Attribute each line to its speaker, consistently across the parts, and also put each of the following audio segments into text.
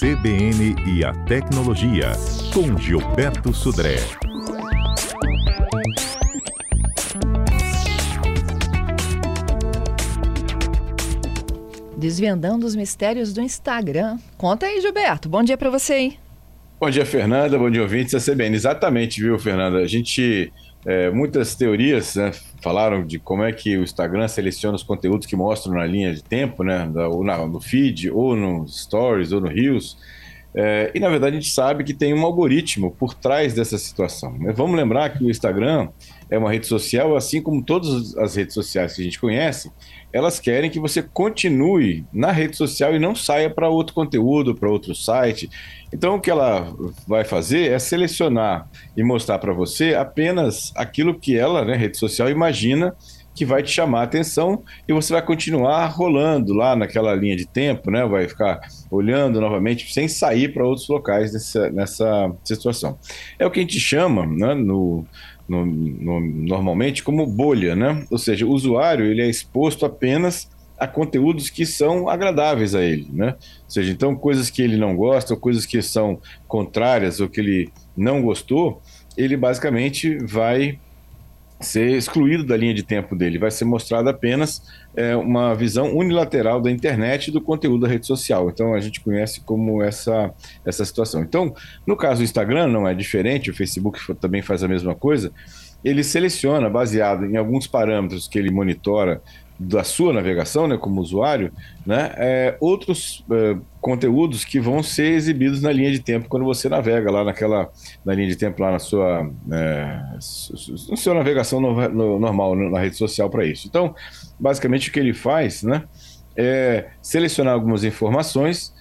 Speaker 1: CBN e a Tecnologia, com Gilberto Sudré.
Speaker 2: Desvendando os mistérios do Instagram. Conta aí, Gilberto. Bom dia para você, hein?
Speaker 3: Bom dia, Fernanda. Bom dia, ouvintes da CBN. Exatamente, viu, Fernanda? A gente é, muitas teorias né, falaram de como é que o Instagram seleciona os conteúdos que mostram na linha de tempo, né, ou no feed, ou nos stories, ou no Reels. É, e na verdade a gente sabe que tem um algoritmo por trás dessa situação. Mas vamos lembrar que o Instagram é uma rede social, assim como todas as redes sociais que a gente conhece, elas querem que você continue na rede social e não saia para outro conteúdo, para outro site. Então, o que ela vai fazer é selecionar e mostrar para você apenas aquilo que ela, né, rede social, imagina que vai te chamar a atenção e você vai continuar rolando lá naquela linha de tempo, né? Vai ficar olhando novamente sem sair para outros locais nessa, nessa situação. É o que a gente chama, né, no, no, no, normalmente como bolha, né? Ou seja, o usuário ele é exposto apenas a conteúdos que são agradáveis a ele, né? Ou seja, então coisas que ele não gosta, ou coisas que são contrárias ou que ele não gostou, ele basicamente vai ser excluído da linha de tempo dele, vai ser mostrado apenas é, uma visão unilateral da internet e do conteúdo da rede social. Então a gente conhece como essa, essa situação. Então, no caso do Instagram, não é diferente, o Facebook também faz a mesma coisa. Ele seleciona, baseado em alguns parâmetros que ele monitora da sua navegação, né, como usuário, né, é, outros é, conteúdos que vão ser exibidos na linha de tempo quando você navega lá naquela na linha de tempo lá na sua é, seu navegação no, no, normal na rede social para isso. Então, basicamente o que ele faz, né, é selecionar algumas informações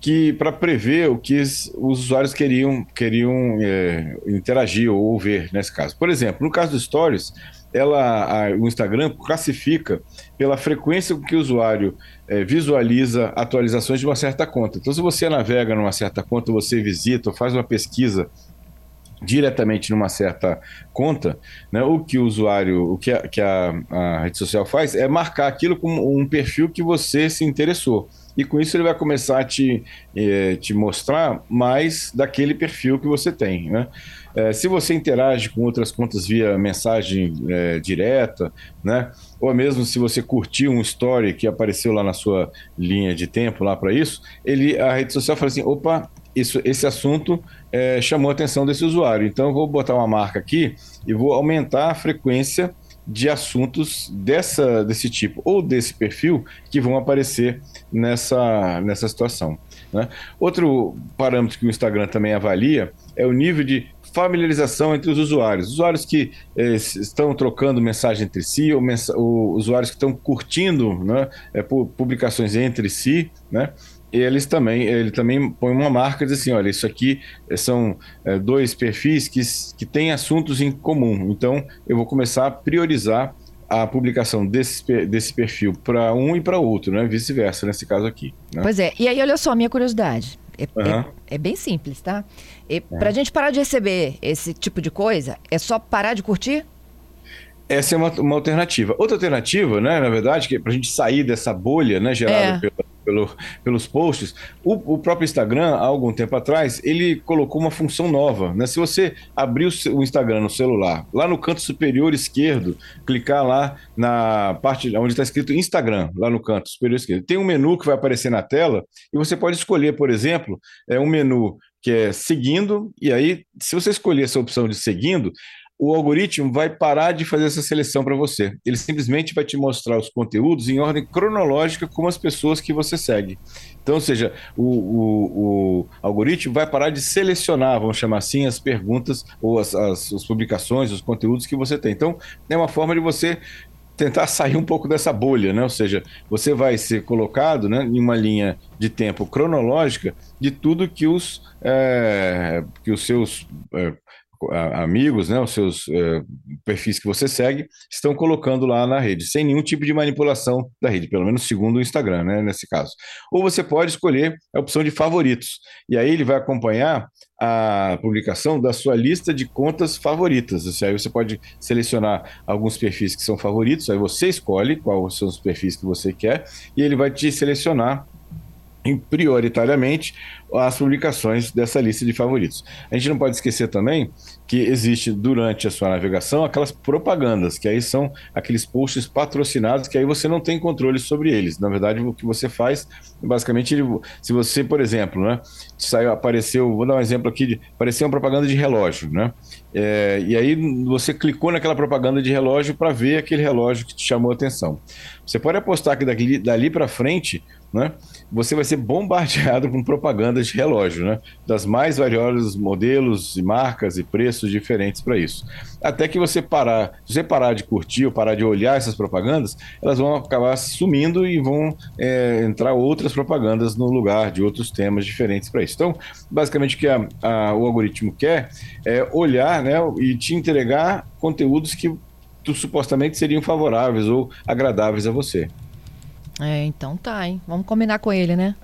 Speaker 3: que para prever o que os usuários queriam queriam é, interagir ou ver nesse caso. Por exemplo, no caso do Stories ela, a, o Instagram classifica pela frequência com que o usuário é, visualiza atualizações de uma certa conta. Então, se você navega numa certa conta, você visita ou faz uma pesquisa diretamente numa certa conta, né, o que o usuário, o que, a, que a, a rede social faz é marcar aquilo como um perfil que você se interessou e com isso ele vai começar a te, eh, te mostrar mais daquele perfil que você tem. Né? Eh, se você interage com outras contas via mensagem eh, direta, né? ou mesmo se você curtiu um story que apareceu lá na sua linha de tempo lá para isso, ele, a rede social fala assim, opa, isso, esse assunto chamou a atenção desse usuário, então eu vou botar uma marca aqui e vou aumentar a frequência de assuntos dessa, desse tipo ou desse perfil que vão aparecer nessa, nessa situação. Né? Outro parâmetro que o Instagram também avalia é o nível de familiarização entre os usuários. Usuários que eh, estão trocando mensagem entre si, ou, ou usuários que estão curtindo né, eh, publicações entre si, né? Eles também, ele também põe uma marca diz assim, olha, isso aqui eh, são é, dois perfis que, que têm assuntos em comum. Então, eu vou começar a priorizar a publicação desse, desse perfil para um e para outro, né? Vice-versa, nesse caso aqui. Né?
Speaker 2: Pois é. E aí, olha só, minha curiosidade. É, uhum. é, é bem simples, tá? É. Para a gente parar de receber esse tipo de coisa, é só parar de curtir?
Speaker 3: Essa é uma, uma alternativa. Outra alternativa, né, na verdade, que é para a gente sair dessa bolha né, gerada é. pela pelo, pelos posts. O, o, próprio Instagram, há algum tempo atrás, ele colocou uma função nova. Né? Se você abrir o, o Instagram no celular, lá no canto superior esquerdo, clicar lá na parte onde está escrito Instagram, lá no canto superior esquerdo, tem um menu que vai aparecer na tela e você pode escolher, por exemplo, é um menu que é seguindo, e aí, se você escolher essa opção de seguindo, o algoritmo vai parar de fazer essa seleção para você. Ele simplesmente vai te mostrar os conteúdos em ordem cronológica com as pessoas que você segue. Então, ou seja, o, o, o algoritmo vai parar de selecionar, vamos chamar assim, as perguntas ou as, as, as publicações, os conteúdos que você tem. Então, é uma forma de você tentar sair um pouco dessa bolha, né? Ou seja, você vai ser colocado né, em uma linha de tempo cronológica de tudo que os, é, que os seus é, amigos, né, os seus é, perfis que você segue, estão colocando lá na rede, sem nenhum tipo de manipulação da rede, pelo menos segundo o Instagram, né, nesse caso. Ou você pode escolher a opção de favoritos, e aí ele vai acompanhar a publicação da sua lista de contas favoritas. Seja, aí você pode selecionar alguns perfis que são favoritos, aí você escolhe quais são os perfis que você quer, e ele vai te selecionar prioritariamente as publicações dessa lista de favoritos. A gente não pode esquecer também que existe durante a sua navegação aquelas propagandas, que aí são aqueles posts patrocinados que aí você não tem controle sobre eles. Na verdade, o que você faz, basicamente, se você, por exemplo, né, saiu, apareceu, vou dar um exemplo aqui, de, apareceu uma propaganda de relógio, né? É, e aí você clicou naquela propaganda de relógio para ver aquele relógio que te chamou a atenção. Você pode apostar que dali, dali para frente né, você vai ser bombardeado com propagandas de relógio, né, das mais variados modelos e marcas e preços diferentes para isso. Até que você parar, se você parar de curtir ou parar de olhar essas propagandas, elas vão acabar sumindo e vão é, entrar outras propagandas no lugar de outros temas diferentes para isso. Então, basicamente o que a, a, o algoritmo quer é olhar né, e te entregar conteúdos que supostamente seriam favoráveis ou agradáveis a você.
Speaker 2: É, então tá, hein? Vamos combinar com ele, né?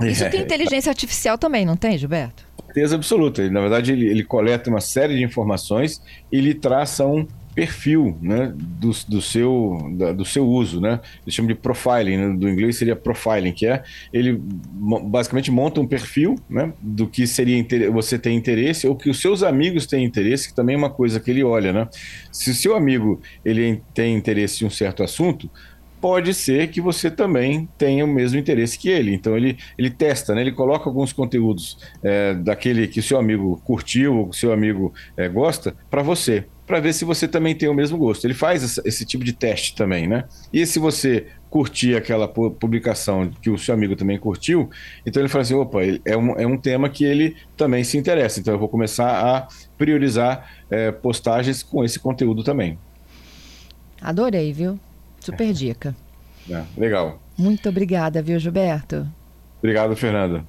Speaker 2: Isso é. tem inteligência artificial também, não tem, Gilberto?
Speaker 3: Certeza absoluta. na verdade, ele, ele coleta uma série de informações e lhe traça um perfil né, do, do, seu, da, do seu uso, né? Eles chamam de profiling, né? do inglês seria profiling, que é ele basicamente monta um perfil né, do que seria você tem interesse ou que os seus amigos têm interesse, que também é uma coisa que ele olha, né? Se o seu amigo ele tem interesse em um certo assunto, pode ser que você também tenha o mesmo interesse que ele. Então ele, ele testa, né? ele coloca alguns conteúdos é, daquele que seu amigo curtiu ou seu amigo é, gosta para você, para ver se você também tem o mesmo gosto. Ele faz esse, esse, tipo de teste também, né? E se você curtir aquela publicação que o seu amigo também curtiu, então ele fala assim, opa, é um, é um tema que ele também se interessa, então eu vou começar a priorizar é, postagens com esse conteúdo também.
Speaker 2: Adorei, viu? Super dica.
Speaker 3: É, legal.
Speaker 2: Muito obrigada, viu, Gilberto?
Speaker 3: Obrigado, Fernanda.